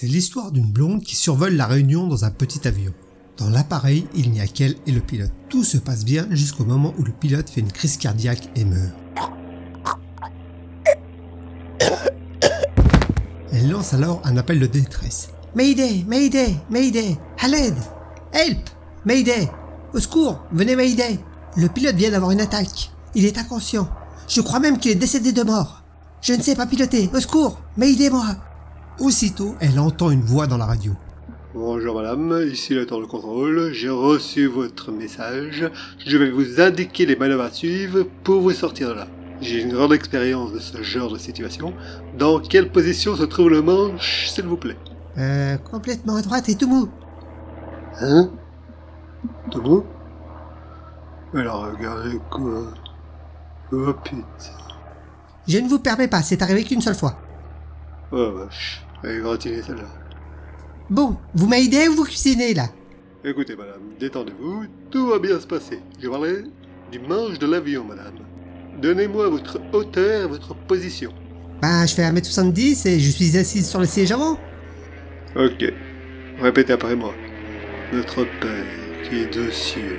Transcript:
C'est l'histoire d'une blonde qui survole la Réunion dans un petit avion. Dans l'appareil, il n'y a qu'elle et le pilote. Tout se passe bien jusqu'au moment où le pilote fait une crise cardiaque et meurt. Elle lance alors un appel de détresse. Mayday, Mayday, Mayday, à l'aide, help, Mayday, au secours, venez Mayday. Le pilote vient d'avoir une attaque. Il est inconscient. Je crois même qu'il est décédé de mort. Je ne sais pas piloter, au secours, Mayday-moi. Aussitôt, elle entend une voix dans la radio. Bonjour madame, ici la tour de contrôle, j'ai reçu votre message, je vais vous indiquer les manœuvres à suivre pour vous sortir de là. J'ai une grande expérience de ce genre de situation. Dans quelle position se trouve le manche, s'il vous plaît? Euh, complètement à droite et tout mou. Hein? Tout bon Alors regardez quoi Oh putain. Je ne vous permets pas, c'est arrivé qu'une seule fois. Oh vache, elle est gratinée celle-là. Bon, vous m'aidez ou vous cuisinez là? Écoutez madame, détendez-vous, tout va bien se passer. Je parlais du manche de l'avion madame. Donnez-moi votre hauteur et votre position. Ben, je fais 1m70 et je suis assise sur le siège avant. Ok. Répétez après moi. Notre Père qui est aux cieux.